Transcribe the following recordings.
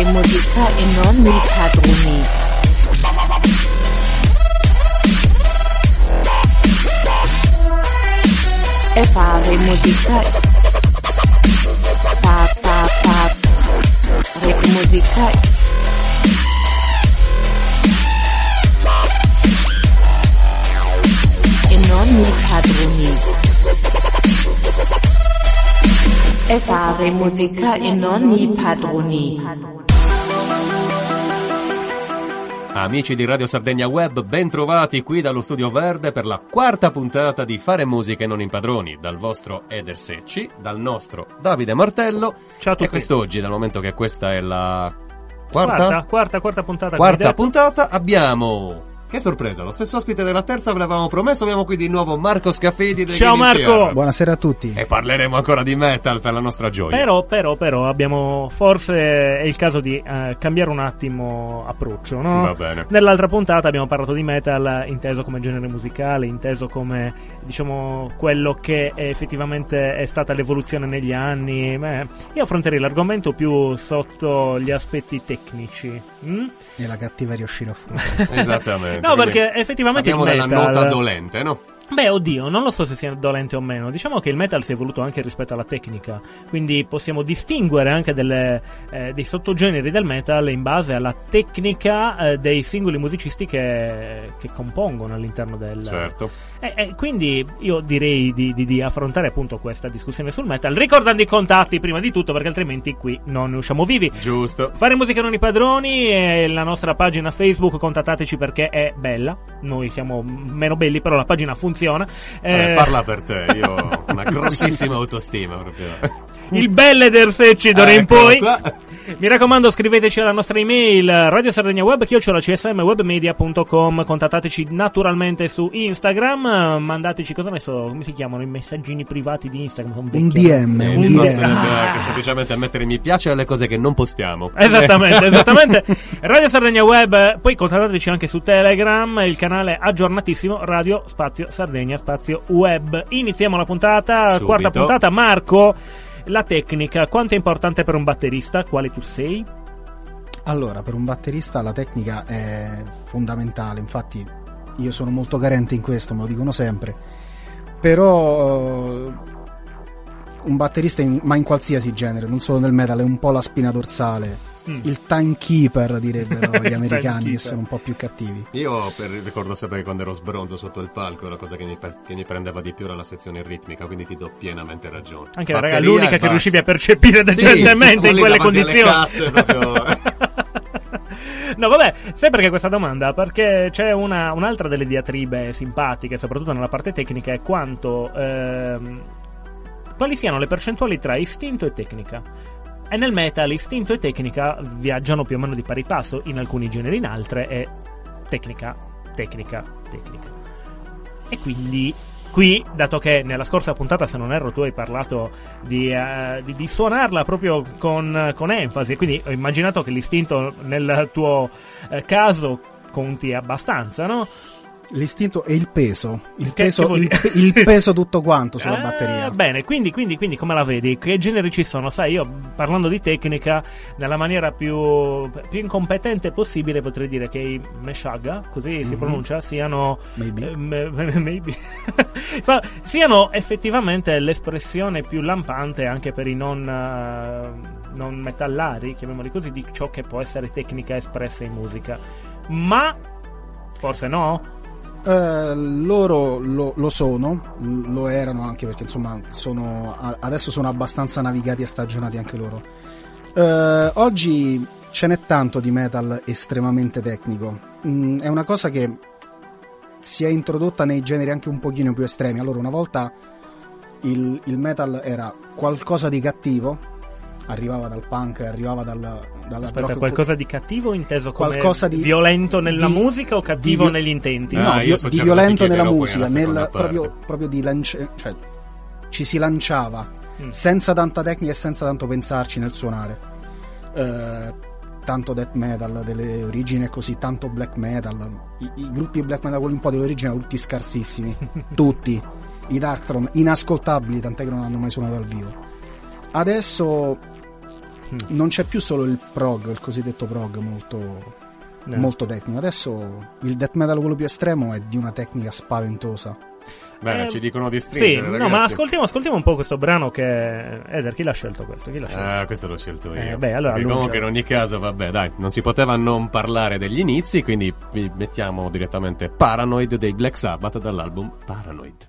fare musica e non mi padroni. E fare musica. Pa pa pa. Re musica. E non mi padroni. E fare musica e non mi padroni. Amici di Radio Sardegna Web, ben trovati qui dallo Studio Verde per la quarta puntata di Fare Musica e non impadroni, dal vostro Eder Secci, dal nostro Davide Martello. Ciao a tutti. E quest'oggi, dal momento che questa è la quarta, Quarta, quarta, quarta puntata. quarta puntata, abbiamo... Che sorpresa, lo stesso ospite della terza ve l'avevamo promesso, abbiamo qui di nuovo Marco Scaffidi del Ciao, Marco! PR. Buonasera a tutti. E parleremo ancora di metal per la nostra gioia. Però, però, però, abbiamo forse è il caso di eh, cambiare un attimo approccio, no? Va bene. Nell'altra puntata abbiamo parlato di metal inteso come genere musicale, inteso come, diciamo, quello che effettivamente è stata l'evoluzione negli anni. Beh, io affronterei l'argomento più sotto gli aspetti tecnici. mm? E la cattiveria uscirà fuori. Esattamente. No, quindi perché effettivamente Abbiamo della metal... nota dolente, no? Beh, oddio, non lo so se sia dolente o meno. Diciamo che il metal si è evoluto anche rispetto alla tecnica. Quindi possiamo distinguere anche delle, eh, dei sottogeneri del metal in base alla tecnica eh, dei singoli musicisti che, che compongono all'interno del. Certo. E, e quindi io direi di, di- di affrontare appunto questa discussione sul metal, ricordando i contatti prima di tutto, perché altrimenti qui non ne usciamo vivi. Giusto. Fare musica non i padroni e la nostra pagina Facebook, contattateci perché è bella. Noi siamo meno belli, però la pagina funziona. Eh, Eh, parla per te, io ho una grossissima autostima proprio. Il belle del secci d'ora in Ecco poi. qua. Mi raccomando, scriveteci alla nostra email Radio Sardegna Web, chiocciola csmwebmedia.com. Contattateci naturalmente su Instagram. Mandateci cosa ne so, come si chiamano i messaggini privati di Instagram? Un. DM, Eh, un DM. è che semplicemente mettere mi piace alle cose che non postiamo. Esattamente, esattamente. Radio Sardegna Web, poi contattateci anche su Telegram, il canale aggiornatissimo Radio Spazio Sardegna Spazio Web. Iniziamo la puntata, Subito. quarta puntata. Marco, la tecnica, quanto è importante per un batterista? Quale tu sei? Allora, per un batterista la tecnica è fondamentale, infatti io sono molto carente in questo, me lo dicono sempre. Però eh, un batterista, in- ma in qualsiasi genere, non solo nel metal, è un po' la spina dorsale. Mm. Il timekeeper, direbbero gli americani, che sono un po' più cattivi. Io per- ricordo sempre che quando ero sbronzo sotto il palco la cosa che mi, che mi prendeva di più era la sezione ritmica, quindi ti do pienamente ragione. Anche Batteria raga, l'unica che riuscivi a percepire Sì, decentemente in lì quelle condizioni. casse proprio- no, vabbè, sai perché questa domanda? Perché c'è una- un'altra delle diatribe simpatiche, soprattutto nella parte tecnica, è quanto. ehm, quali siano le percentuali tra istinto e tecnica. E nel metal istinto e tecnica viaggiano più o meno di pari passo, in alcuni generi, in altre è tecnica, tecnica, tecnica. E quindi qui, dato che nella scorsa puntata, se non erro, tu hai parlato di, eh, di- di suonarla proprio con, con enfasi, quindi ho immaginato che l'istinto nel tuo eh, caso conti abbastanza, no? L'istinto e il peso, il, Che- peso, il, il peso tutto quanto sulla Eh, batteria. Bene, quindi, quindi, quindi come la vedi? Che generi ci sono? Sai, io parlando di tecnica, nella maniera più, più incompetente possibile potrei dire che i Meshaga, così si Mhm. pronuncia, siano Maybe. eh, maybe. Siano effettivamente l'espressione più lampante anche per i non, eh, non metallari, chiamiamoli così, di ciò che può essere tecnica espressa in musica. Ma forse no? Eh, loro lo, lo sono, lo erano anche perché insomma sono, adesso sono abbastanza navigati e stagionati anche loro. Eh, oggi ce n'è tanto di metal estremamente tecnico. Mm, è una cosa che si è introdotta nei generi anche un pochino più estremi. Allora, una volta il, il metal era qualcosa di cattivo, arrivava dal punk, arrivava dal, dal Aspetta, rock- qualcosa di cattivo inteso come Qualcosa di- violento nella di- musica o cattivo di- negli intenti? Ah, No, io di, so violento nella musica, nel, proprio, proprio di lance- cioè ci si lanciava Mm. senza tanta tecnica e senza tanto pensarci nel suonare. Eh, tanto death metal delle origini e così, tanto black metal. I, i gruppi black metal, quelli un po' dell'origine, tutti scarsissimi. tutti. I Darkthrone inascoltabili, tant'è che non hanno mai suonato dal vivo. Adesso non c'è più solo il prog, il cosiddetto prog molto, No. molto tecnico. Adesso il death metal, quello più estremo, è di una tecnica spaventosa. Bene, Eh, ci dicono di Sì, stringere, no, ragazzi. ma ascoltiamo, ascoltiamo un po' questo brano che... Eder, chi l'ha scelto questo? Chi l'ha scelto? Ah, questo l'ho scelto io. Eh, beh, allora annuncia. comunque in ogni caso, vabbè, dai, non si poteva non parlare degli inizi, quindi vi mettiamo direttamente Paranoid dei Black Sabbath dall'album Paranoid.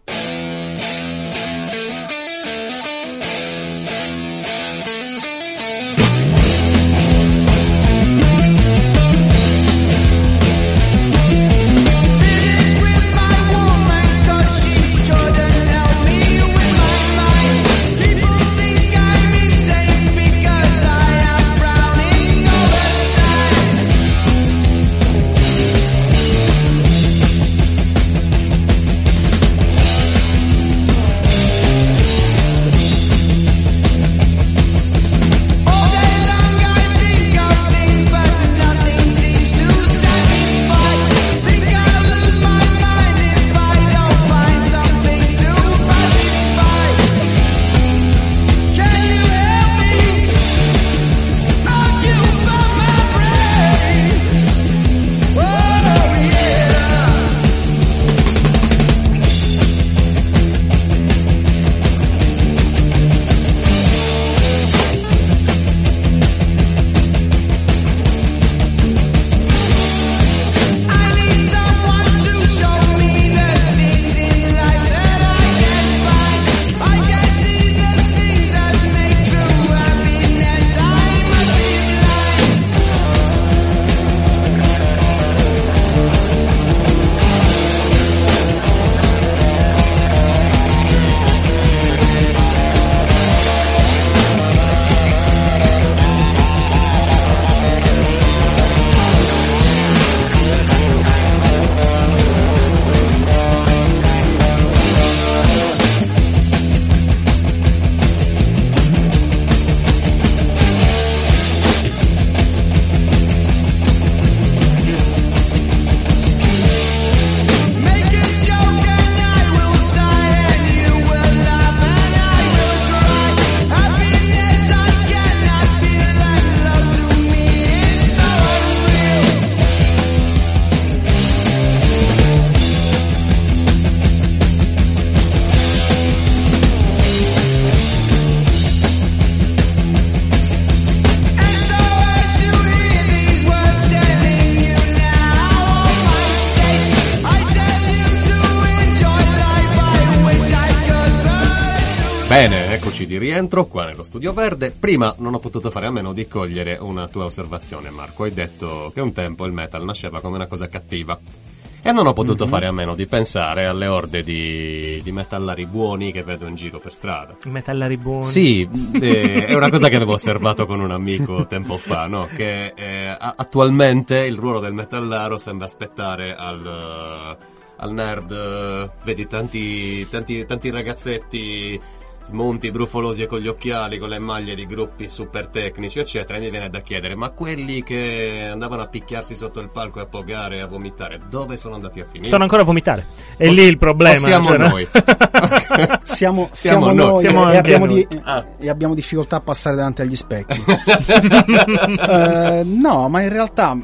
Bene, eccoci di rientro qua nello studio verde. Prima non ho potuto fare a meno di cogliere una tua osservazione, Marco. Hai detto che un tempo il metal nasceva come una cosa cattiva. E non ho potuto fare a meno di pensare alle orde di, di metallari buoni che vedo in giro per strada. Metallari buoni. Sì, eh, è una cosa che avevo osservato con un amico tempo fa, no? Che eh, attualmente il ruolo del metallaro sembra aspettare al, eh, al nerd. vedi tanti, tanti, tanti ragazzetti smonti, brufolosi e con gli occhiali, con le maglie di gruppi super tecnici, eccetera. E mi viene da chiedere: ma quelli che andavano a picchiarsi sotto il palco e a pogare e a vomitare, dove sono andati a finire? Sono ancora a vomitare. È Poss- lì il problema. Siamo cioè, no? noi. Siamo, Siamo siamo noi. noi, Siamo e, abbiamo noi. di- Ah. e abbiamo difficoltà a passare davanti agli specchi. Eh, no, ma in realtà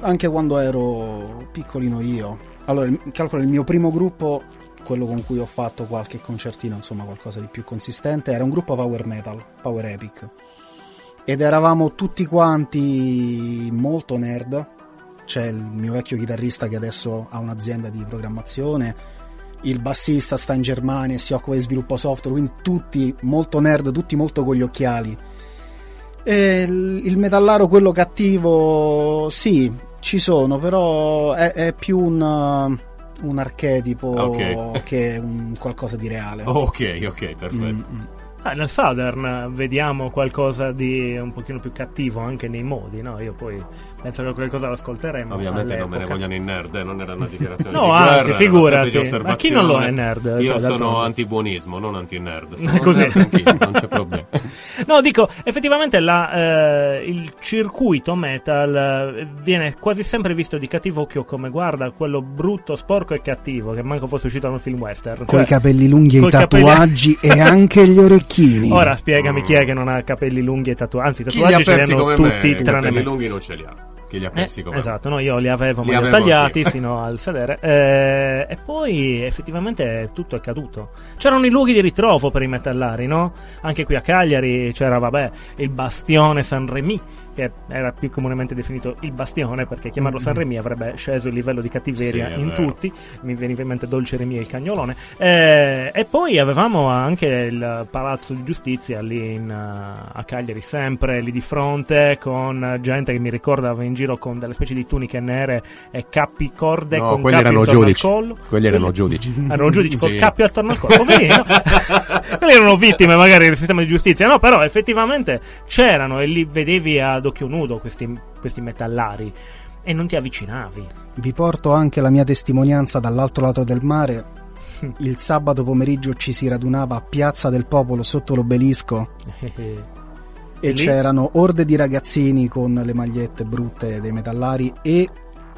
anche quando ero piccolino io, allora calcolo il mio primo gruppo, quello con cui ho fatto qualche concertino, insomma qualcosa di più consistente, era un gruppo power metal, power epic. Ed eravamo tutti quanti molto nerd. C'è il mio vecchio chitarrista che adesso ha un'azienda di programmazione, il bassista sta in Germania e si occupa di sviluppo software, quindi tutti molto nerd, tutti molto con gli occhiali. E il metallaro, quello cattivo, sì, ci sono, però è, è più un, un archetipo Ok. che un qualcosa di reale. ok, ok, perfetto. Mm, mm. Ah, nel Southern vediamo qualcosa di un pochino più cattivo anche nei modi, no? Io poi penso che qualcosa lo ascolteremo. Ovviamente non me ne all'epoca. vogliono i nerd, eh, non era una dichiarazione No, di anzi, guerra, una figurati. Ma chi non lo è nerd? Io Cioè, sono anti-buonismo, non anti-nerd. Sono Così. nerd non c'è problema. No, dico, effettivamente la, eh, il circuito metal eh, viene quasi sempre visto di cattivo occhio come guarda quello brutto, sporco e cattivo che manco fosse uscito da un film western. Con Cioè, i capelli lunghi e i coi capelli- tatuaggi e anche gli orecchini. Ora spiegami chi è che non ha capelli lunghi e tatuaggi. Anzi, tatuaggi ce li hanno come tutti me? I tranne capelli me. lunghi non ce li ha. Chi li ha Eh, persi come me? esatto, no, io li avevo, ma Li ho avevo tagliati sino al sedere. eh, e poi effettivamente tutto è caduto. C'erano i luoghi di ritrovo per i metallari, no? Anche qui a Cagliari c'era, vabbè, il bastione San Remi, che era più comunemente definito il bastione, perché chiamarlo San Remi avrebbe sceso il livello di cattiveria Sì, in vero. tutti. Mi veniva in mente Dolce Remi e il cagnolone. Eh, e poi avevamo anche il Palazzo di Giustizia lì in, eh, a Cagliari, sempre lì di fronte, con gente che mi ricordava in giro con delle specie di tuniche nere e cappi corde No, con quelli cappi erano giudici. al collo. Quelli erano giudici. Erano giudici col Sì. cappio attorno al collo. Quelli erano vittime magari del sistema di giustizia. No, però effettivamente c'erano e li vedevi ad occhio nudo questi, questi metallari e non ti avvicinavi. Vi porto anche la mia testimonianza dall'altro lato del mare. Il sabato pomeriggio ci si radunava a Piazza del Popolo sotto l'obelisco e Lì? c'erano orde di ragazzini con le magliette brutte dei metallari e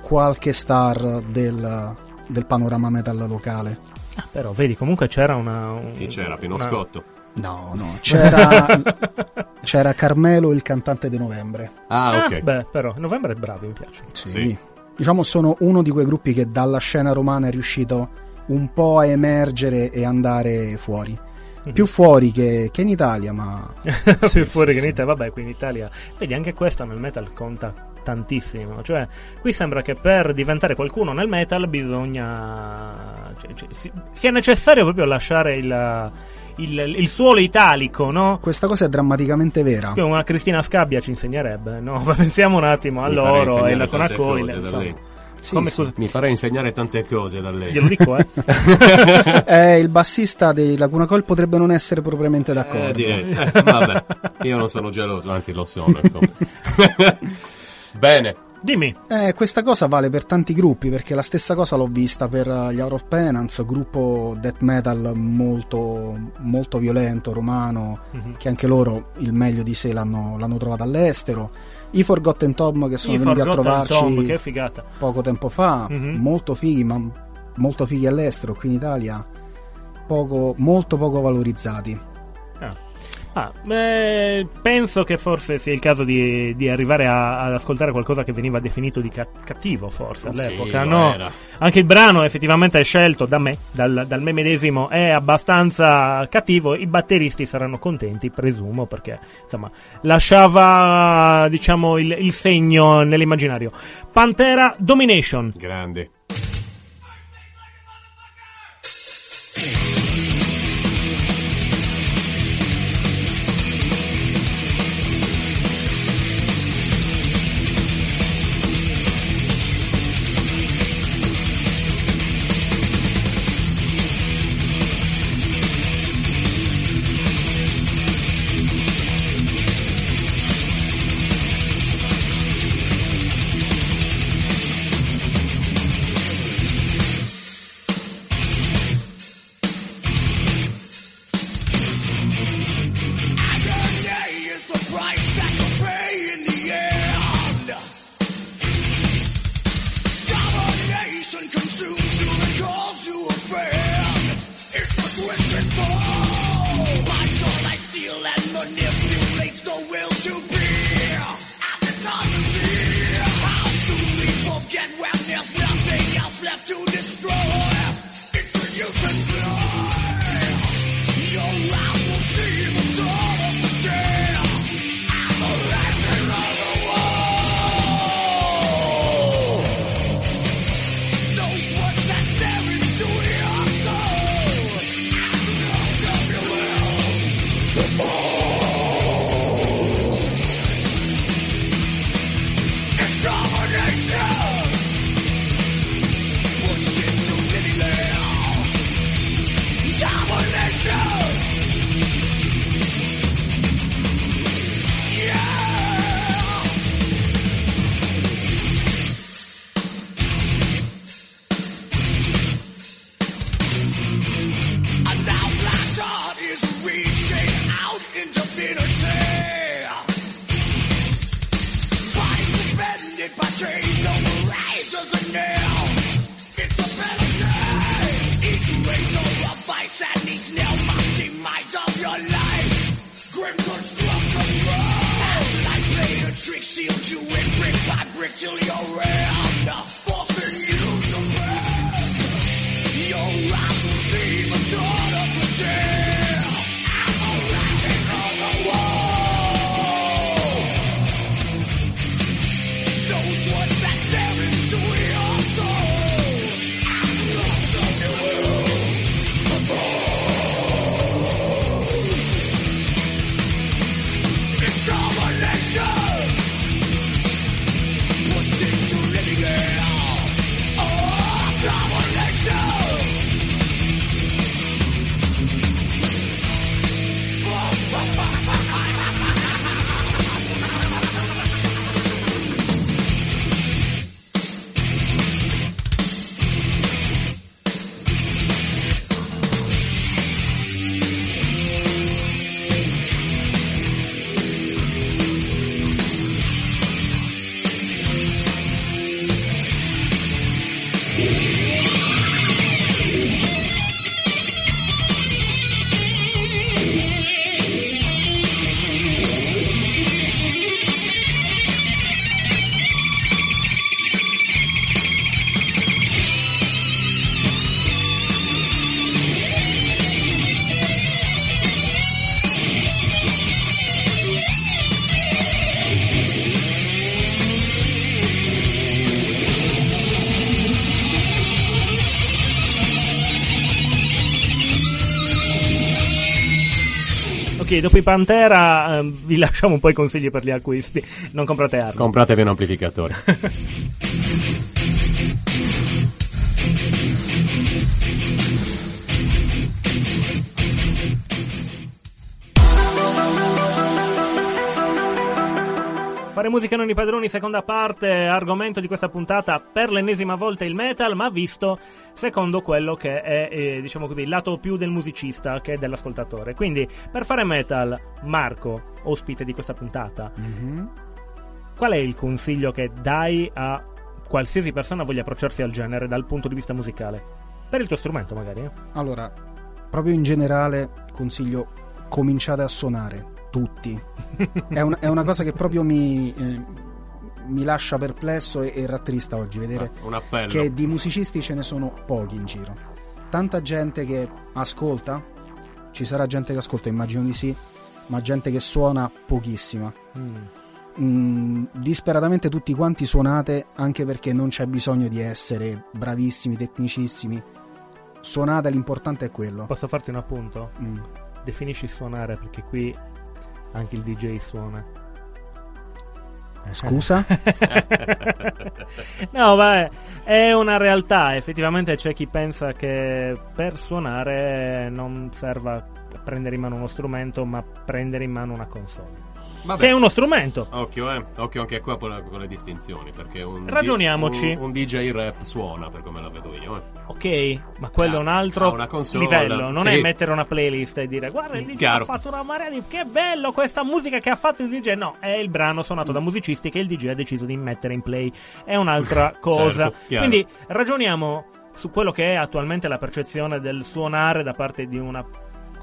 qualche star del, del panorama metal locale. Ah, però vedi, comunque c'era una. un- Chi c'era? Pino una- Scotto. No, no, c'era, c'era Carmelo, il cantante di Novembre. Ah, Ah, ok. beh, però, novembre è bravi, mi piace. Sì. Sì. Diciamo sono uno di quei gruppi che dalla scena romana è riuscito un po' a emergere e andare fuori. Mhm. Più fuori che, che in Italia, ma più fuori sì, che in. Italia, vabbè, qui in Italia. Vedi, anche questo nel metal conta tantissimo. Cioè, qui sembra che per diventare qualcuno nel metal bisogna. cioè, cioè, si- sia necessario proprio lasciare il, il, il suolo italico, no? questa cosa è drammaticamente vera. Qui una Cristina Scabbia ci insegnerebbe, no? Pensiamo un attimo a Mi farei loro e la da insomma. Sì, Come sì. Mi farei insegnare tante cose da lei. Glielo dico, eh. Eh, il bassista dei Laguna Col potrebbe non essere propriamente d'accordo. Eh, direi. Eh, vabbè, io non sono geloso, anzi lo sono. ecco. Bene. Dimmi. Eh, questa cosa vale per tanti gruppi, perché la stessa cosa l'ho vista per eh, gli Out of Penance, gruppo death metal molto, molto violento, romano, Mhm. che anche loro il meglio di sé l'hanno, l'hanno trovato all'estero. I Forgotten Tom che sono I venuti a Forgotten trovarci Tom, poco tempo fa, Mhm. molto fighi, ma molto fighi all'estero, qui in Italia poco, molto poco valorizzati. Ah, beh, penso che forse sia il caso di, di arrivare a- ad ascoltare qualcosa che veniva definito di ca- cattivo, forse all'epoca, Sì, no? era. Anche il brano effettivamente scelto da me, dal, dal me medesimo, è abbastanza cattivo. I batteristi saranno contenti, presumo, perché insomma lasciava diciamo il, il segno nell'immaginario. Pantera Domination. Grandi. Ok, dopo i Pantera ehm, vi lasciamo un po' i consigli per gli acquisti. Non comprate armi. Compratevi un amplificatore. Fare musica non i padroni, seconda parte, argomento di questa puntata per l'ennesima volta il metal, ma visto secondo quello che è, eh, diciamo così, il lato più del musicista che dell'ascoltatore. Quindi, per fare metal, Marco, ospite di questa puntata, qual è il consiglio che dai a qualsiasi persona voglia approcciarsi al genere dal punto di vista musicale? Per il tuo strumento, magari, eh? Allora, proprio in generale consiglio cominciate a suonare, tutti. è, un- è una cosa che proprio mi, eh, mi lascia perplesso e, e rattrista oggi, vedere Ah, un appello. che di musicisti ce ne sono pochi in giro. Tanta gente che ascolta, ci sarà gente che ascolta, immagino di sì, ma gente che suona pochissima. Mm, disperatamente tutti quanti suonate anche perché non c'è bisogno di essere bravissimi, tecnicissimi. Suonate, l'importante è quello. Posso farti un appunto? Mm. Definisci suonare perché qui anche il DJ suona. Scusa? no, vabbè, è una realtà. Effettivamente c'è chi pensa che per suonare non serva prendere in mano uno strumento, ma prendere in mano una console. Vabbè. Che è uno strumento. Occhio, eh. Occhio anche qua con, con le distinzioni. Perché un, Ragioniamoci. un, un DJ rap suona per come la vedo io. Eh. Ok, ma quello è un altro livello. Non sì. è mettere una playlist e dire guarda il DJ Chiaro. ha fatto una marea di. Che bello questa musica che ha fatto il DJ. No, è il brano suonato da musicisti che il DJ ha deciso di mettere in play. È un'altra cosa. Certo. Quindi ragioniamo su quello che è attualmente la percezione del suonare da parte di una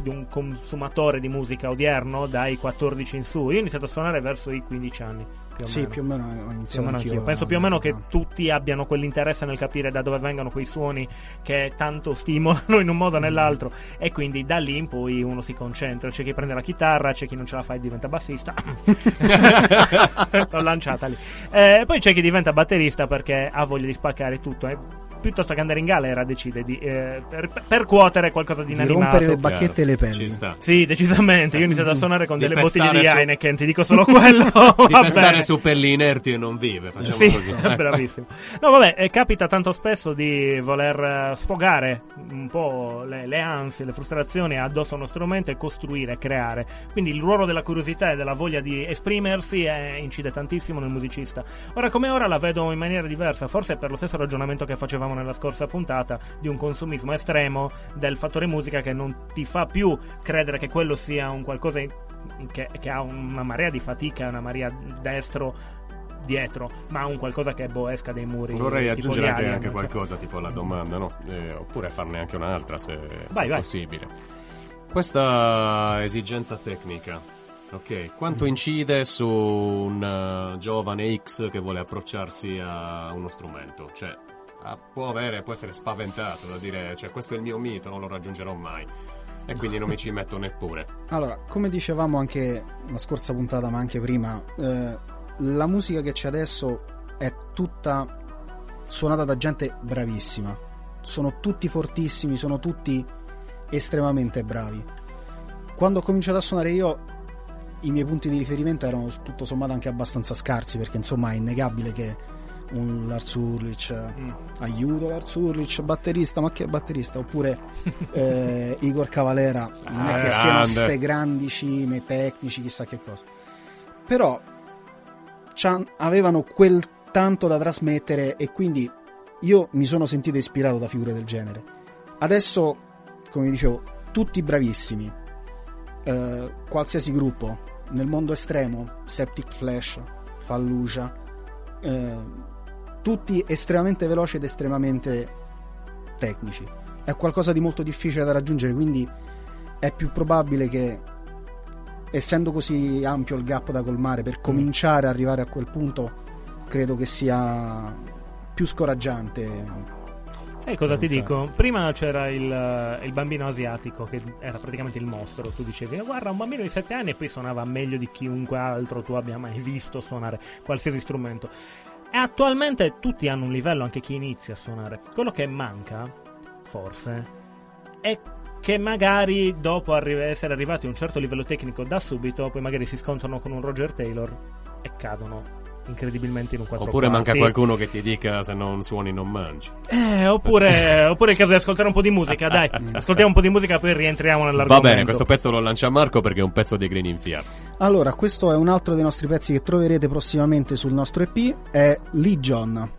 di un consumatore di musica odierno dai 14 in su. Io ho iniziato a suonare verso i 15 anni. Più sì, meno. più o meno ho Più o iniziato meno anch'io. anch'io. Penso più o meno che tutti abbiano quell'interesse nel capire da dove vengono quei suoni che tanto stimolano in un modo o nell'altro. E quindi da lì in poi uno si concentra. C'è chi prende la chitarra, c'è chi non ce la fa e diventa bassista. L'ho lanciata lì. Eh, poi c'è chi diventa batterista perché ha voglia di spaccare tutto. eh. Piuttosto che andare in galera decide di eh, per- percuotere qualcosa di di inanimato. rompere le bacchette e le sta. Sì, decisamente. Io ho iniziato a suonare con Di delle bottiglie di su- Heineken, ti dico solo quello. Di pestare su pelli inerti e non vive. Facciamo Sì, così. Bravissimo. No, vabbè, eh, capita tanto spesso di voler eh, sfogare un po' le, le ansie, le frustrazioni addosso a uno strumento e costruire, creare. Quindi il ruolo della curiosità e della voglia di esprimersi eh, incide tantissimo nel musicista. Ora come ora la vedo in maniera diversa, forse per lo stesso ragionamento che facevamo nella scorsa puntata, di un consumismo estremo del fattore musica che non ti fa più credere che quello sia un qualcosa che, che ha una marea di fatica, una marea destro dietro, ma un qualcosa che boh, esca dai muri. Vorrei aggiungere anche, anche qualcosa, tipo la domanda, no? Eh, oppure farne anche un'altra se, se Vai, è vai. possibile. Questa esigenza tecnica Ok, quanto incide su un eh, giovane X che vuole approcciarsi a uno strumento? Cioè, ah, può avere, può essere spaventato da dire, cioè, questo è il mio mito, non lo raggiungerò mai. E quindi non mi ci metto neppure. Allora, come dicevamo anche la scorsa puntata, ma anche prima, eh, la musica che c'è adesso è tutta suonata da gente bravissima. Sono tutti fortissimi, sono tutti estremamente bravi. Quando ho cominciato a suonare io, i miei punti di riferimento erano tutto sommato anche abbastanza scarsi, perché insomma è innegabile che un Lars Ulrich, Mm. aiuto Lars Ulrich, batterista, ma che batterista? Oppure eh, Igor Cavalera, non è Ah, che siano ste grandi cime tecnici, chissà che cosa. Però avevano quel tanto da trasmettere e quindi io mi sono sentito ispirato da figure del genere. Adesso, come dicevo, tutti bravissimi. Eh, qualsiasi gruppo nel mondo estremo, Septic Flash, Fallujah, eh, tutti estremamente veloci ed estremamente tecnici. È qualcosa di molto difficile da raggiungere, quindi è più probabile che, essendo così ampio il gap da colmare, per cominciare ad arrivare a quel punto, credo che sia più scoraggiante. Sai cosa ti dico? Prima c'era il, il bambino asiatico che era praticamente il mostro. Tu dicevi, "Ah, guarda, un bambino di 7 anni e poi suonava meglio di chiunque altro tu abbia mai visto suonare qualsiasi strumento. E attualmente tutti hanno un livello, anche chi inizia a suonare. Quello che manca, forse, è che magari dopo arri- essere arrivati a un certo livello tecnico da subito, poi magari si scontrano con un Roger Taylor e cadono incredibilmente in un 4 Oppure manca qualcuno che ti dica se non suoni non mangi. eh, oppure, oppure è il caso di ascoltare un po' di musica, dai. Ascoltiamo un po' di musica, poi rientriamo Va nell'argomento. bene, questo pezzo lo lancia Marco perché è un pezzo dei Green in Fiat. Allora, questo è un altro dei nostri pezzi che troverete prossimamente sul nostro EP, è Legion.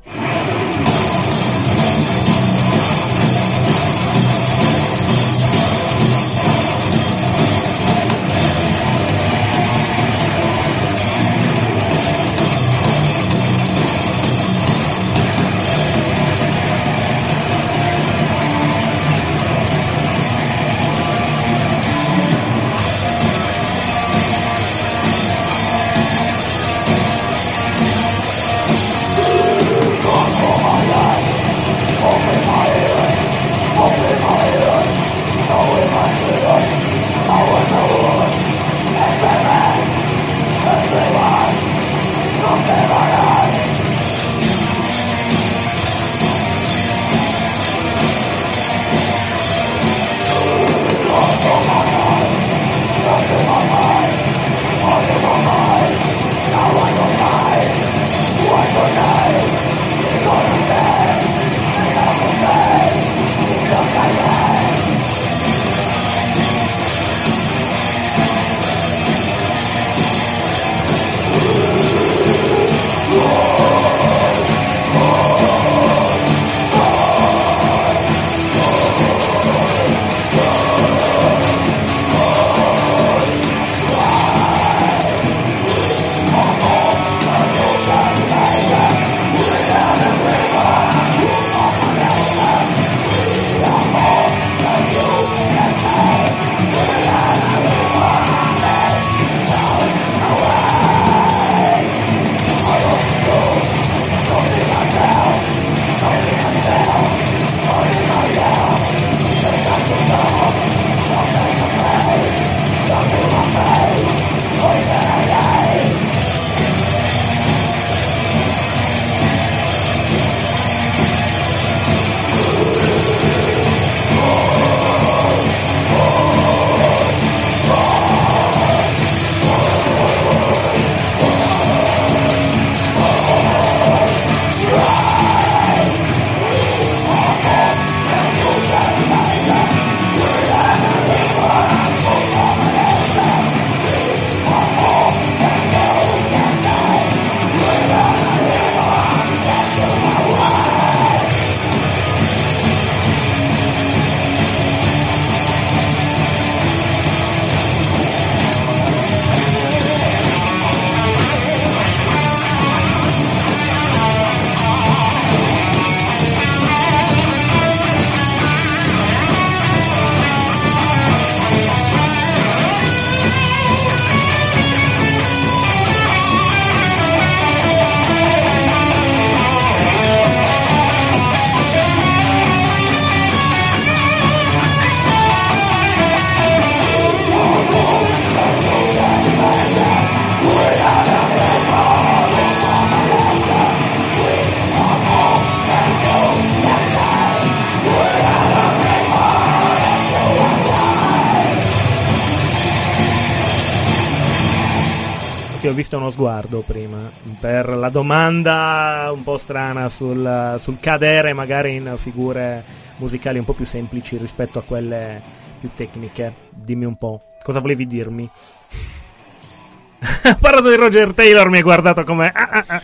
Sì, ho visto uno sguardo prima per la domanda un po' strana sul, sul cadere magari in figure musicali un po' più semplici rispetto a quelle più tecniche. Dimmi un po', cosa volevi dirmi? Ho parlato di Roger Taylor, mi hai guardato come... ah, ah, ah.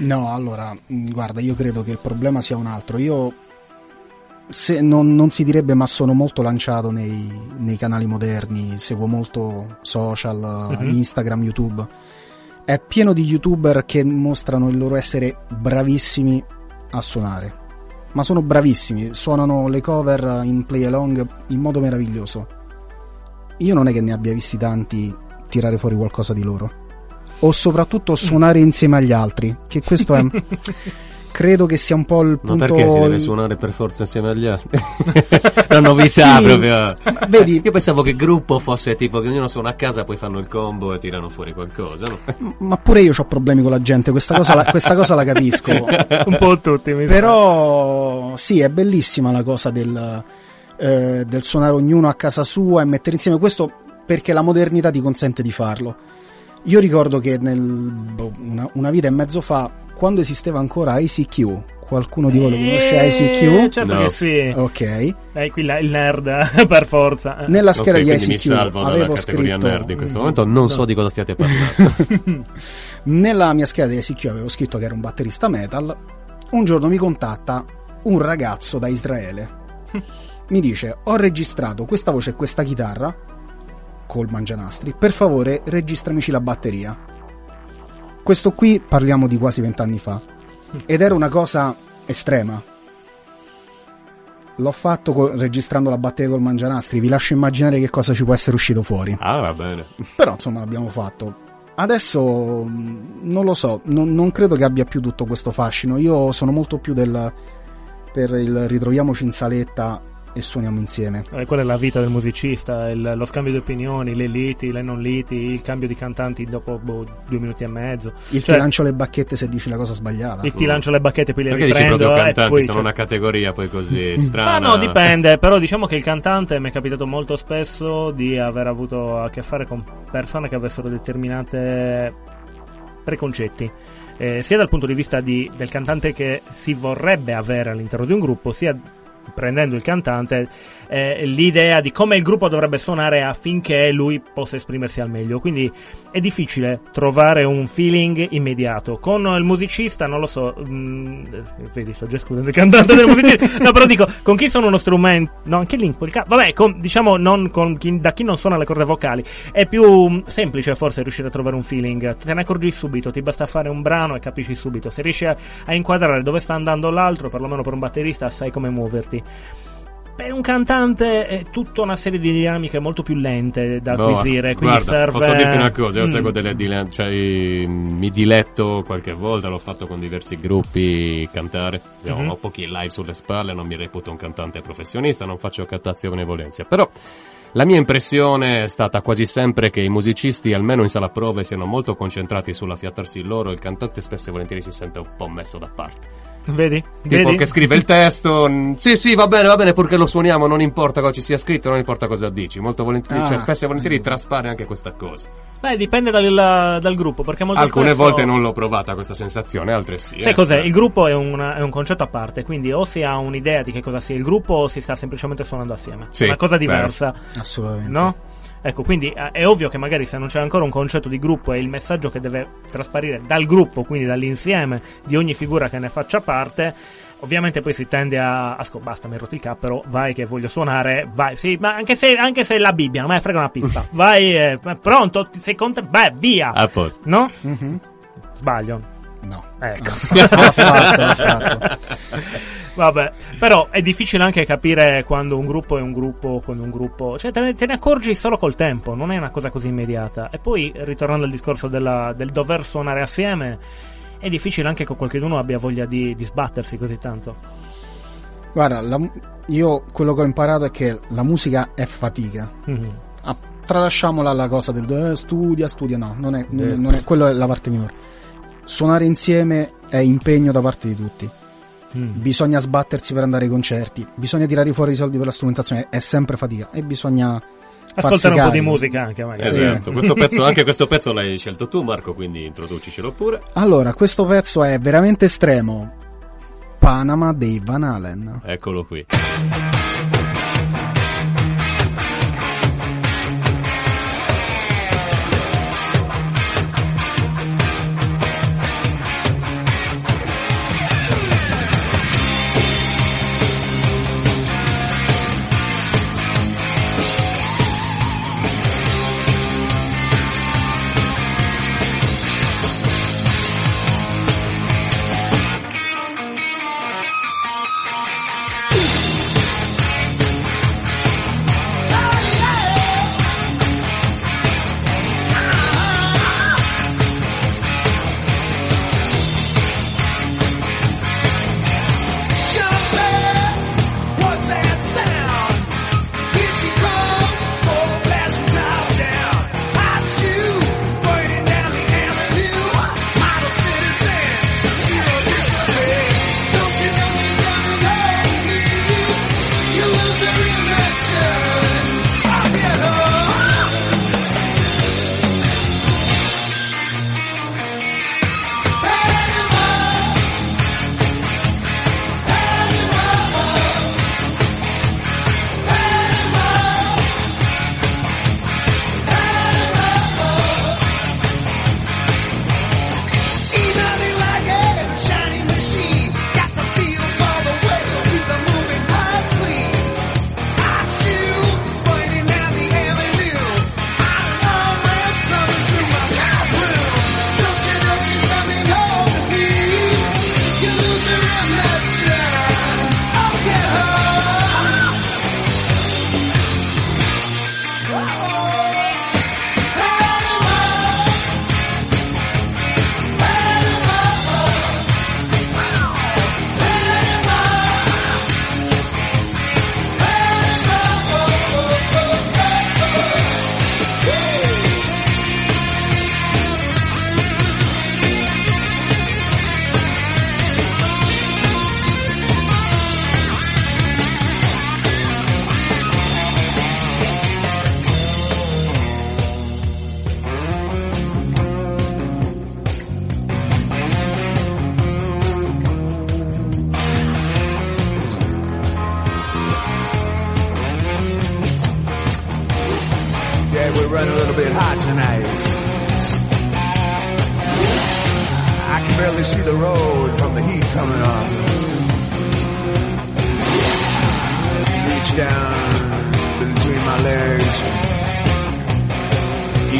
No, allora, mh, guarda, io credo che il problema sia un altro. Io, se non, non si direbbe, ma sono molto lanciato nei, nei canali moderni, seguo molto social, Mhm. Instagram, YouTube. È pieno di youtuber che mostrano il loro essere bravissimi a suonare. Ma sono bravissimi, suonano le cover in play along in modo meraviglioso. Io non è che ne abbia visti tanti tirare fuori qualcosa di loro. O soprattutto suonare insieme agli altri, che questo è credo che sia un po' il Ma punto perché si deve suonare per forza insieme agli altri? Una novità Sì, proprio. ma vedi- Io pensavo che gruppo fosse tipo che ognuno suona a casa, poi fanno il combo e tirano fuori qualcosa, no? Ma pure io ho problemi con la gente, questa cosa la, questa cosa la capisco. un po' tutti, mi sa. Però sì, è bellissima la cosa del, eh, del suonare ognuno a casa sua e mettere insieme questo perché la modernità ti consente di farlo. Io ricordo che nel, boh, una, una vita e mezzo fa, quando esisteva ancora ICQ, qualcuno di voi lo conosce Eh, ICQ? Certo No. che sì. Ok. Eh, qui là, il nerd, per forza. Nella scheda Ok, di mi ICQ salvo dalla avevo scritto nerd in questo momento, non so di cosa stiate parlando. Nella mia scheda di ICQ avevo scritto che era un batterista metal. Un giorno mi contatta un ragazzo da Israele. Mi dice: Ho registrato questa voce e questa chitarra col mangianastri. Per favore, registramici la batteria. Questo qui parliamo di quasi vent'anni fa. Ed era una cosa estrema. L'ho fatto co- registrando la batteria col mangianastri. Vi lascio immaginare che cosa ci può essere uscito fuori. Ah, va bene. Però insomma l'abbiamo fatto. Adesso mh, non lo so, non, non credo che abbia più tutto questo fascino. Io sono molto più del per il ritroviamoci in saletta e suoniamo insieme. Eh, quella è la vita del musicista, il- lo scambio di opinioni, le liti, le non liti, il cambio di cantanti dopo boh, due minuti e mezzo. Il Cioè, ti lancio le bacchette se dici la cosa sbagliata. e ti lancio le bacchette poi le Perché dici riprendo proprio e cantanti? poi Sono cioè- una categoria poi così strana. Ah no, dipende, però diciamo che il cantante mi è capitato molto spesso di aver avuto a che fare con persone che avessero determinate preconcetti. Eh, sia dal punto di vista di- del cantante che si vorrebbe avere all'interno di un gruppo, sia prendendo il cantante eh, l'idea di come il gruppo dovrebbe suonare affinché lui possa esprimersi al meglio. Quindi è difficile trovare un feeling immediato. Con il musicista, non lo so, mm, eh, vedi, sto già escludendo il cantante del musicista. No, però dico, con chi suona uno strumento, no, anche lì, quel ca- vabbè, con- diciamo, non con chi, da chi non suona le corde vocali, è più mm, semplice forse riuscire a trovare un feeling. Te ne accorgi subito, ti basta fare un brano e capisci subito. Se riesci a, a inquadrare dove sta andando l'altro, perlomeno per un batterista, sai come muoverti. Per un cantante è tutta una serie di dinamiche molto più lente da acquisire. quindi guarda, serve... posso dirti una cosa, io Mm. seguo delle dile- cioè, mi diletto qualche volta, l'ho fatto con diversi gruppi cantare, Io Mhm. ho pochi live sulle spalle, non mi reputo un cantante professionista, non faccio cattazione e volenza, però la mia impressione è stata quasi sempre che i musicisti, almeno in sala prove, siano molto concentrati sull'affiattarsi loro, il cantante spesso e volentieri si sente un po' messo da parte. Vedi? Tipo Vedi? che scrive il testo, sì sì va bene va bene purché lo suoniamo, non importa cosa ci sia scritto, non importa cosa dici, molto volentieri, Ah, cioè spesso e volentieri ecco. traspare anche questa cosa. Beh, dipende dal, dal gruppo, perché molto Alcune spesso- volte non l'ho provata questa sensazione, altre sì. Sai eh. cos'è? Il gruppo è un, è un concetto a parte, quindi o si ha un'idea di che cosa sia il gruppo o si sta semplicemente suonando assieme. Sì, è una cosa vero. diversa, Assolutamente. no? Ecco, quindi eh, è ovvio che magari se non c'è ancora un concetto di gruppo e il messaggio che deve trasparire dal gruppo, quindi dall'insieme di ogni figura che ne faccia parte, ovviamente poi si tende a, a sco- basta, mi hai rotto il cappero, vai che voglio suonare, vai, sì, ma anche se, anche se la Bibbia, non me ne frega una pippa, vai, eh, pronto, sei contento, beh, via, A posto. no? Mhm. Sbaglio, No. ecco. L'ha fatto, l'ha fatto. Vabbè, però è difficile anche capire quando un gruppo è un gruppo, quando un gruppo... Cioè, te ne, te ne accorgi solo col tempo, non è una cosa così immediata. E poi, ritornando al discorso della- del dover suonare assieme, è difficile anche che qualcuno abbia voglia di, di sbattersi così tanto. Guarda, la io quello che ho imparato è che la musica è fatica. Mhm. Ah, tralasciamola la cosa del eh, studia, studia, no, non è, non- non è- quello è la parte minore. Suonare insieme è impegno da parte di tutti. Mm. Bisogna sbattersi per andare ai concerti, bisogna tirare fuori i soldi per la strumentazione, è sempre fatica e bisogna Ascoltare un po' di musica anche, magari. Sì. Esatto, questo pezzo, anche questo pezzo l'hai scelto tu Marco, quindi introducicelo pure. Allora, questo pezzo è veramente estremo. Panama dei Van Halen. Eccolo qui.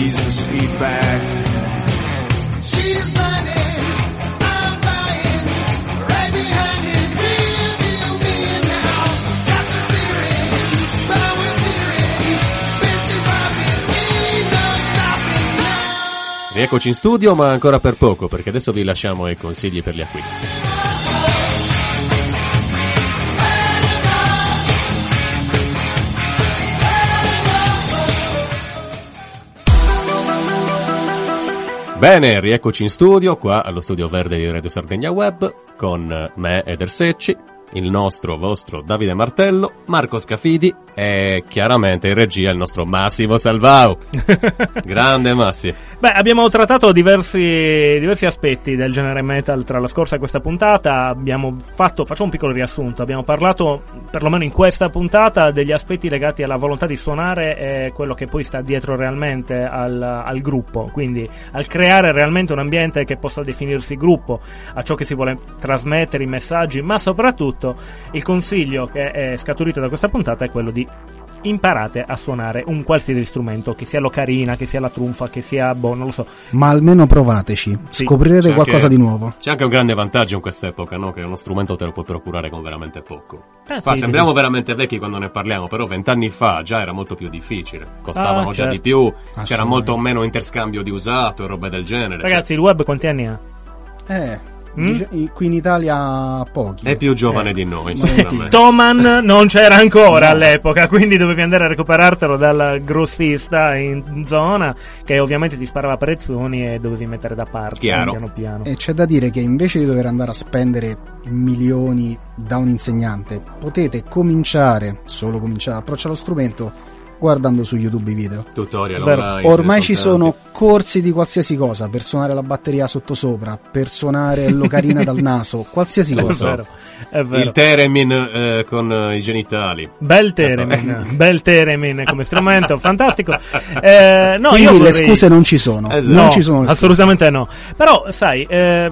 Busy bobbing, ain't no stopping now. Rieccoci in studio, ma ancora per poco, perché adesso vi lasciamo ai consigli per gli acquisti. Bene, rieccoci in studio, qua allo studio verde di Radio Sardegna Web, con me Eder Secci, il nostro, vostro Davide Martello, Marco Scafidi e chiaramente in regia il nostro Massimo Salvau. Grande Massi. Beh, abbiamo trattato diversi, diversi aspetti del genere metal tra la scorsa e questa puntata. Abbiamo fatto, facciamo un piccolo riassunto. Abbiamo parlato, perlomeno in questa puntata, degli aspetti legati alla volontà di suonare e quello che poi sta dietro realmente al, al gruppo. Quindi al creare realmente un ambiente che possa definirsi gruppo, a ciò che si vuole trasmettere, i messaggi, ma soprattutto il consiglio che è scaturito da questa puntata è quello di imparate a suonare un qualsiasi strumento, che sia l'ocarina, che sia la trunfa, che sia, boh, non lo so. Ma almeno provateci, Sì, scoprirete C'è qualcosa anche- di nuovo. C'è anche un grande vantaggio in quest'epoca, no? Che uno strumento te lo puoi procurare con veramente poco. Eh, Qua sì, sembriamo sì. veramente vecchi quando ne parliamo, però vent'anni fa già era molto più difficile. Costavano Ah, già certo. di più, c'era molto meno interscambio di usato e robe del genere. Ragazzi, il web quanti anni ha? Eh, Mm? qui in Italia pochi. È più giovane Eh. di noi, sicuramente. Toman non c'era ancora all'epoca, quindi dovevi andare a recuperartelo dal grossista in zona, che ovviamente ti sparava prezzoni e dovevi mettere da parte Chiaro. piano piano. E c'è da dire che invece di dover andare a spendere milioni da un insegnante, potete cominciare, solo cominciare, approcciare lo strumento guardando su YouTube i video. Tutorial online. Ormai ci sono corsi di qualsiasi cosa, per suonare la batteria sottosopra, per suonare l'ocarina dal naso, qualsiasi È cosa. vero, è vero. Il Theremin eh, con eh, i genitali. Bel Theremin, bel Theremin come strumento, fantastico. Eh, no, Quindi io le vorrei- scuse non ci sono. Esatto. Non No, ci sono scuse. assolutamente no. Però, sai, eh,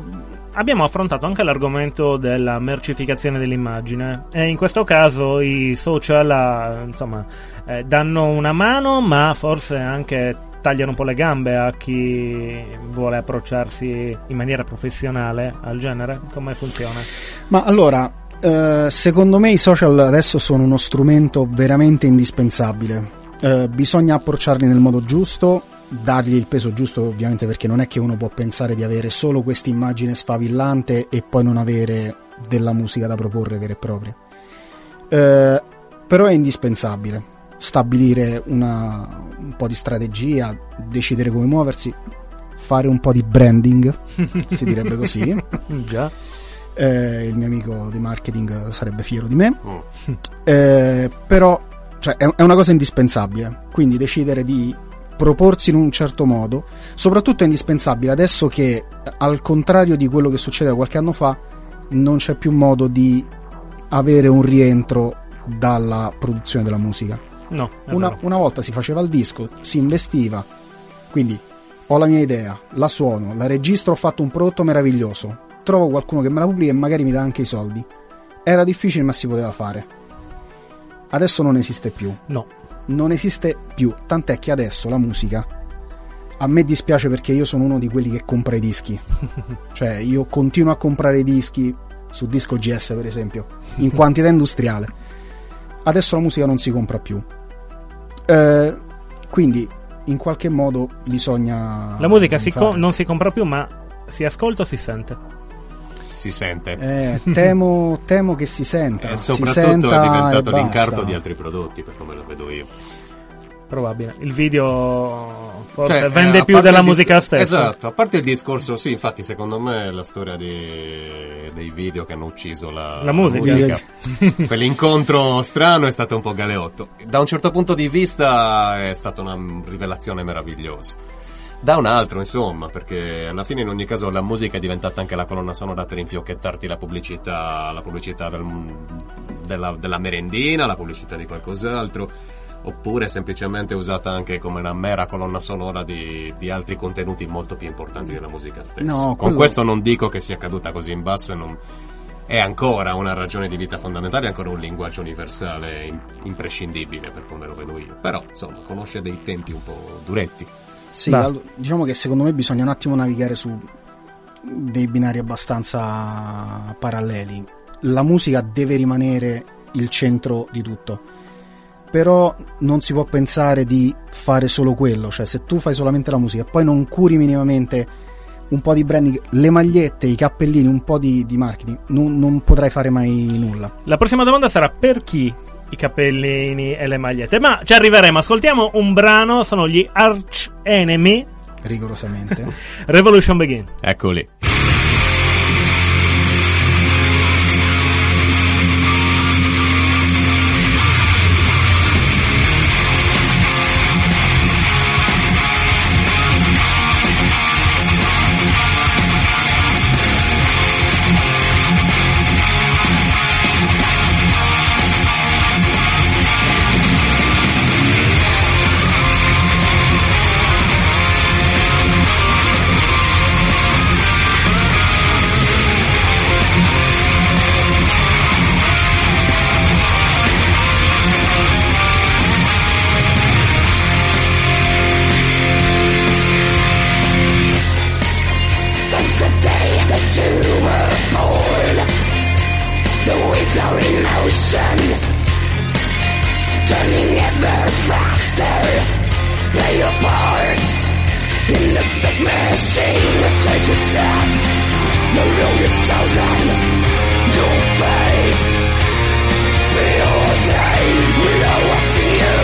abbiamo affrontato anche l'argomento della mercificazione dell'immagine e in questo caso i social, ah, insomma, eh, danno una mano, ma forse anche tagliano un po' le gambe a chi vuole approcciarsi in maniera professionale al genere. Come funziona? Ma allora, eh, secondo me i social adesso sono uno strumento veramente indispensabile. Eh, bisogna approcciarli nel modo giusto, dargli il peso giusto, ovviamente, perché non è che uno può pensare di avere solo questa immagine sfavillante e poi non avere della musica da proporre vera e propria. Eh, però è indispensabile stabilire una- un po' di strategia, decidere come muoversi, fare un po' di branding, si direbbe così. Già. Eh, il mio amico di marketing sarebbe fiero di me. Mm. Eh, però cioè, è, è una cosa indispensabile. Quindi decidere di proporsi in un certo modo, soprattutto è indispensabile adesso che, al contrario di quello che succedeva qualche anno fa, non c'è più modo di avere un rientro dalla produzione della musica. No, Una, una volta si faceva il disco, si investiva, quindi ho la mia idea, la suono, la registro, ho fatto un prodotto meraviglioso, trovo qualcuno che me la pubblica e magari mi dà anche i soldi. Era difficile ma si poteva fare. Adesso non esiste più, No. non esiste più, tant'è che adesso la musica a me dispiace perché io sono uno di quelli che compra i dischi. Cioè, io continuo a comprare i dischi su disco GS, per esempio, in quantità industriale. Adesso la musica non si compra più. Eh, quindi, in qualche modo, bisogna. La musica si fare. co- non si compra più, ma si ascolta o si sente? Si sente. Eh, temo, temo che si senta. e si soprattutto senta è diventato l'incarto di altri prodotti, per come lo vedo io. Probabile. Il video forse Cioè, vende eh, più della il dis- musica stessa. Esatto, a parte il discorso, sì, infatti secondo me la storia di- dei video che hanno ucciso la, La musica. Quell'incontro strano è stato un po' galeotto. Da un certo punto di vista è stata una rivelazione meravigliosa. Da un altro, insomma, perché alla fine in ogni caso la musica è diventata anche la colonna sonora per infiocchettarti la pubblicità, la pubblicità del- della, della merendina, la pubblicità di qualcos'altro oppure è semplicemente usata anche come una mera colonna sonora di, di altri contenuti molto più importanti della musica stessa. No, Con quello- questo non dico che sia caduta così in basso e non... È ancora una ragione di vita fondamentale, è ancora un linguaggio universale im- imprescindibile per come lo vedo io. Però, insomma, conosce dei tempi un po' duretti. Sì, Beh. allo- diciamo che secondo me bisogna un attimo navigare su dei binari abbastanza paralleli. La musica deve rimanere il centro di tutto. Però non si può pensare di fare solo quello, cioè se tu fai solamente la musica e poi non curi minimamente un po' di branding, le magliette, i cappellini, un po' di, di marketing, non, non potrai fare mai nulla. La prossima domanda sarà per chi i cappellini e le magliette. Ma ci arriveremo. Ascoltiamo un brano. Sono gli Arch Enemy. Rigorosamente. Revolution Begin. Eccoli. mental motion, Turning ever faster. Play your part. In the big machine. The stage is set. The road is chosen. Your fate Preordained We are watching you.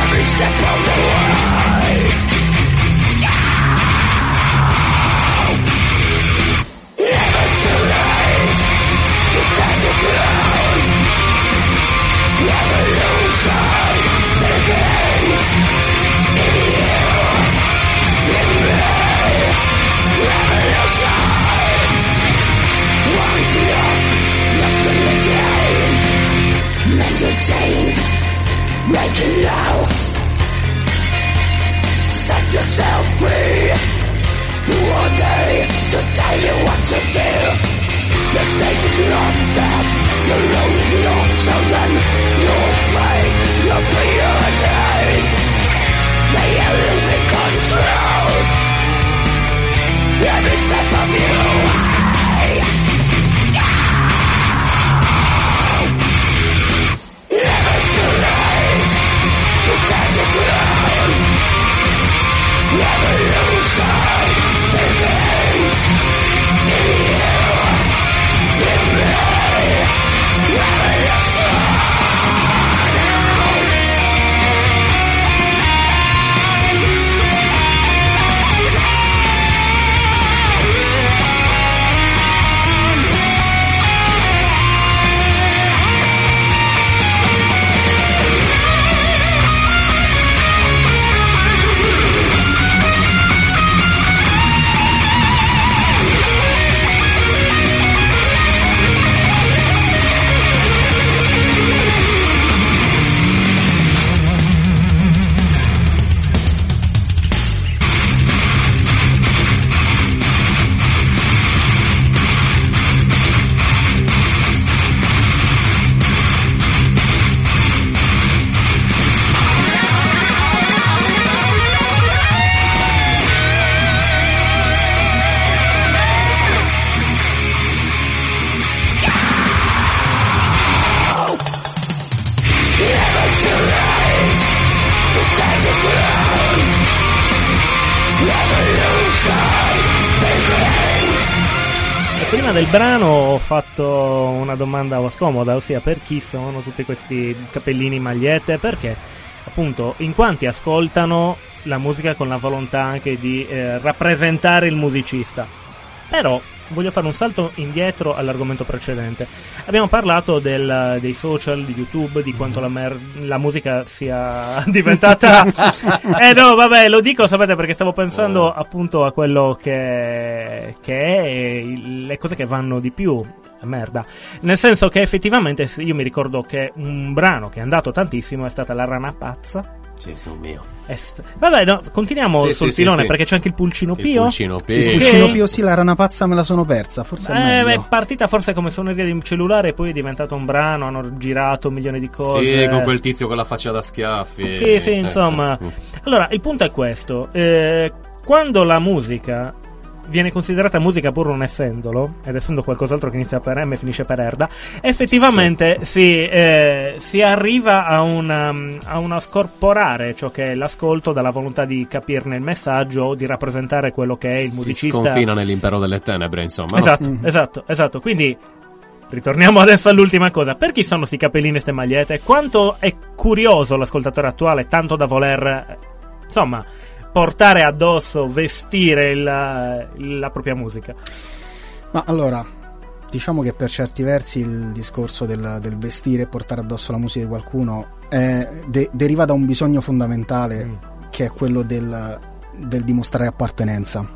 Every step of the way. to change. Break it now. Set yourself free. Who are they to tell you what to do? The stage is not set. The road is not chosen. Your fate, your purity. They are losing control. Every step of you. Fatto una domanda scomoda, ossia per chi sono tutti questi capellini magliette? Perché appunto in quanti ascoltano la musica con la volontà anche di eh, rappresentare il musicista. Però voglio fare un salto indietro all'argomento precedente. Abbiamo parlato del- dei social, di YouTube, di quanto la, mer- la musica sia diventata... eh no, vabbè, lo dico, sapete, perché stavo pensando appunto a quello che, che è le cose che vanno di più. Merda. Nel senso che effettivamente io mi ricordo che un brano che è andato tantissimo è stata La rana pazza. Gesù mio. È st- Vabbè, no, continuiamo Sì, sul sì, filone sì. perché c'è anche il pulcino Il Pio. pulcino Il Pio. pulcino Pio sì, la rana pazza me la sono persa, forse è Eh, beh, è partita forse come suoneria di un cellulare e poi è diventato un brano, hanno girato un milione di cose. Sì, con quel tizio con la faccia da schiaffi. Sì, sì, insomma. Allora, il punto è questo. eh, quando la musica viene considerata musica pur non essendolo, ed essendo qualcos'altro che inizia per M e finisce per Erda, effettivamente si, eh, si arriva a una, a una scorporare ciò che è l'ascolto dalla volontà di capirne il messaggio o di rappresentare quello che è il Si musicista. sconfina nell'impero delle tenebre, insomma. no? Esatto, Mhm. esatto, esatto. Quindi ritorniamo adesso all'ultima cosa. Per chi sono sti capellini e ste magliette? Quanto è curioso l'ascoltatore attuale tanto da voler insomma portare addosso, vestire il- la propria musica? Ma allora, diciamo che per certi versi il discorso del, del vestire e portare addosso la musica di qualcuno è- de- deriva da un bisogno fondamentale Mm. che è quello del, del dimostrare appartenenza.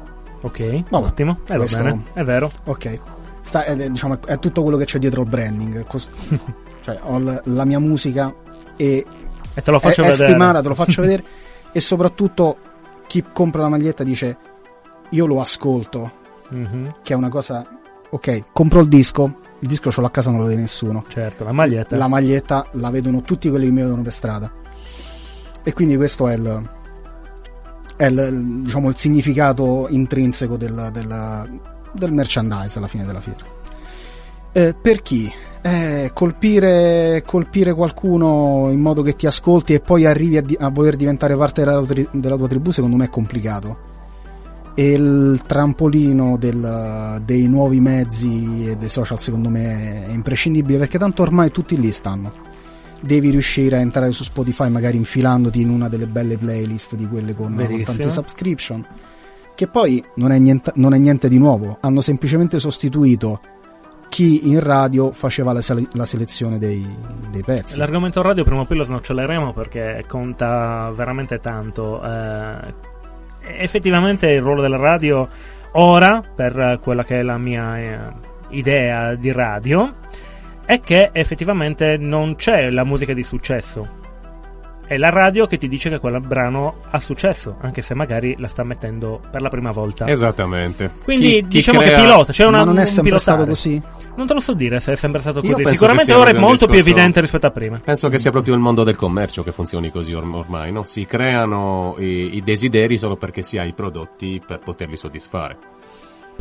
Ok, Vabbè, ottimo. Eh, va questo- bene, è vero. Ok, Sta- è, diciamo, è tutto quello che c'è dietro il branding. Cos- cioè, ho l- la mia musica e E te lo faccio è, è vedere. stimata, te lo faccio vedere. E soprattutto chi compra la maglietta dice: Io lo ascolto, Mhm, che è una cosa. Ok, compro il disco, il disco ce l'ho a casa, non lo vede nessuno. certo, la maglietta. La maglietta la vedono tutti quelli che mi vedono per strada. E quindi questo è il, è il- diciamo, il significato intrinseco del, del- del merchandise alla fine della fiera. Eh, per chi? Eh, colpire, colpire qualcuno in modo che ti ascolti e poi arrivi a, di- a voler diventare parte della, tua tri- della tua tribù, secondo me è complicato. E il trampolino del- dei nuovi mezzi e dei social, secondo me, è imprescindibile perché tanto ormai tutti lì stanno. Devi riuscire a entrare su Spotify, magari infilandoti in una delle belle playlist di quelle con, con tante subscription. Che poi non è, niente, non è niente di nuovo, hanno semplicemente sostituito chi in radio faceva la, sele- la selezione dei, dei pezzi. L'argomento radio prima o poi lo snoccioleremo perché conta veramente tanto. Eh, effettivamente il ruolo della radio ora, per quella che è la mia eh, idea di radio, è che effettivamente non c'è la musica di successo. È la radio che ti dice che quel brano ha successo, anche se magari la sta mettendo per la prima volta. Esattamente. Quindi Chi- chi diciamo crea- che pilota, c'è una, Ma non è sempre stato pilotare. così? Non te lo so dire se è sempre stato così. Sicuramente ora è molto più discorso- evidente rispetto a prima. Penso che sia proprio il mondo del commercio che funzioni così orm- ormai, no? Si creano i, i desideri solo perché si ha i prodotti per poterli soddisfare.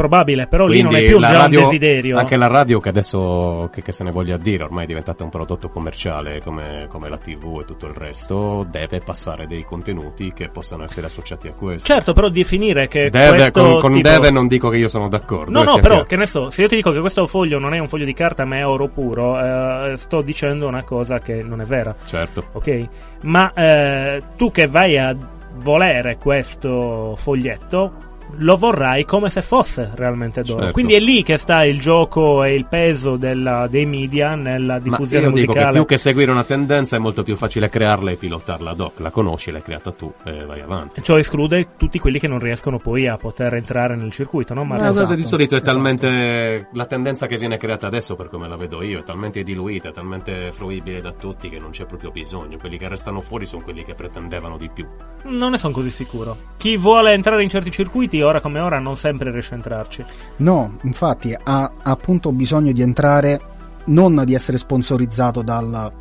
Probabile, però lì non è Quindi più già radio- un desiderio. Anche la radio che adesso, che, che se ne voglia dire, ormai è diventata un prodotto commerciale come, come la TV e tutto il resto, deve passare dei contenuti che possano essere associati a questo. Certo, però definire che Deve, questo con, con tipo- deve non dico che io sono d'accordo. No, eh, no, però chiaro. che ne so, se io ti dico che questo foglio non è un foglio di carta ma è oro puro, eh, sto dicendo una cosa che non è vera, Certo. ok? Ma eh, tu che vai a volere questo foglietto lo vorrai come se fosse realmente d'oro. Certo. Quindi è lì che sta il gioco e il peso della- dei media nella Ma diffusione io dico che musicale. più che seguire una tendenza è molto più facile crearla e pilotarla ad hoc. La conosci, l'hai creata tu e vai avanti. Ciò esclude tutti quelli che non riescono poi a poter entrare nel circuito, no? Ma Ma Esatto, di solito è esatto. talmente la tendenza che viene creata adesso, per come la vedo io, è talmente diluita, è talmente fruibile da tutti che non c'è proprio bisogno. Quelli che restano fuori sono quelli che pretendevano di più. non ne sono così sicuro. Chi vuole entrare in certi circuiti, ora come ora, non sempre riesce a entrarci. No, infatti ha, ha appunto bisogno di entrare, non di essere sponsorizzato dal,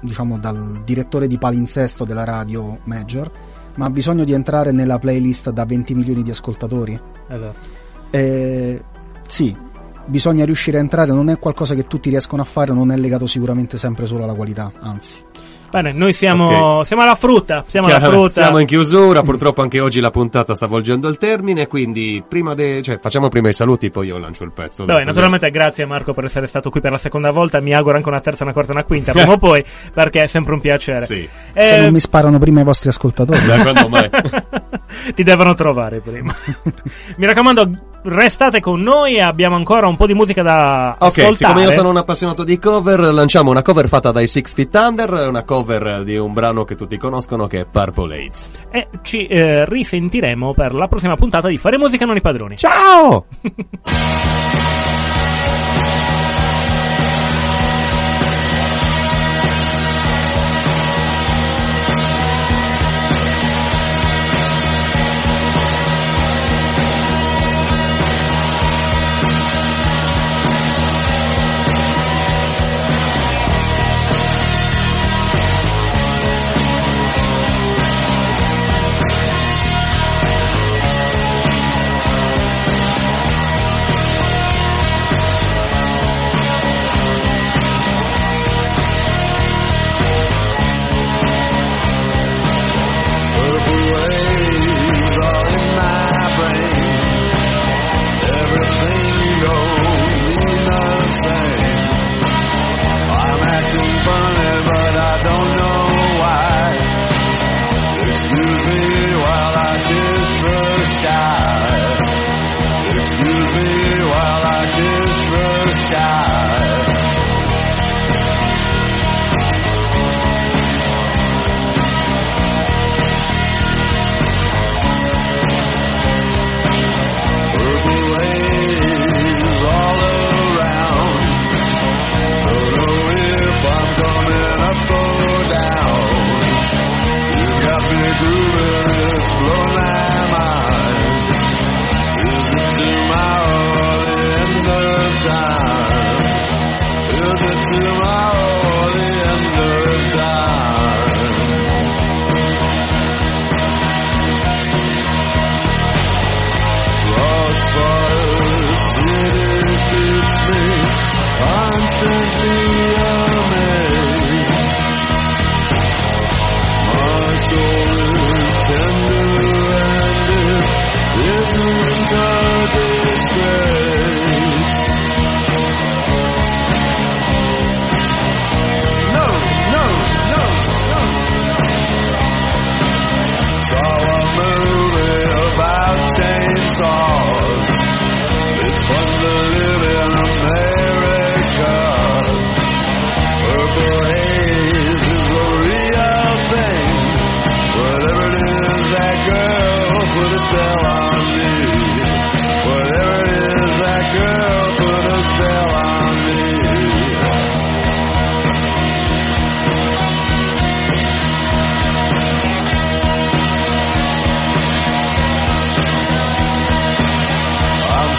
diciamo, dal direttore di palinsesto della radio major, ma ha bisogno di entrare nella playlist da 20 milioni di ascoltatori. Esatto. Eh, sì, bisogna riuscire a entrare, non è qualcosa che tutti riescono a fare, non è legato sicuramente sempre solo alla qualità, anzi. Bene, noi siamo, siamo alla frutta. Siamo alla Chiaro, frutta. Siamo in chiusura, purtroppo anche oggi la puntata sta volgendo al termine, quindi prima de- cioè, facciamo prima i saluti, poi io lancio il pezzo. Beh, naturalmente grazie Marco per essere stato qui per la seconda volta. Mi auguro anche una terza, una quarta, una quinta, prima o poi, perché è sempre un piacere. Sì, Eh, Se non mi sparano prima i vostri ascoltatori. secondo me. Ti devono trovare prima. mi raccomando, restate con noi. Abbiamo ancora un po' di musica da Ok, ascoltare. siccome io sono un appassionato di cover, lanciamo una cover fatta dai Six Feet Under, una cover di un brano che tutti conoscono che è Purple Haze. E ci eh, risentiremo per la prossima puntata di Fare Musica Non i Padroni. Ciao! groove it's blown chainsaws. It's fun to live in America. Purple haze is the real thing. Whatever it is, that girl put a spell on me.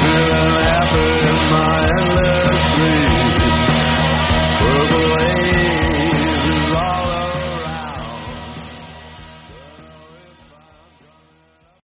will happen mindlessly.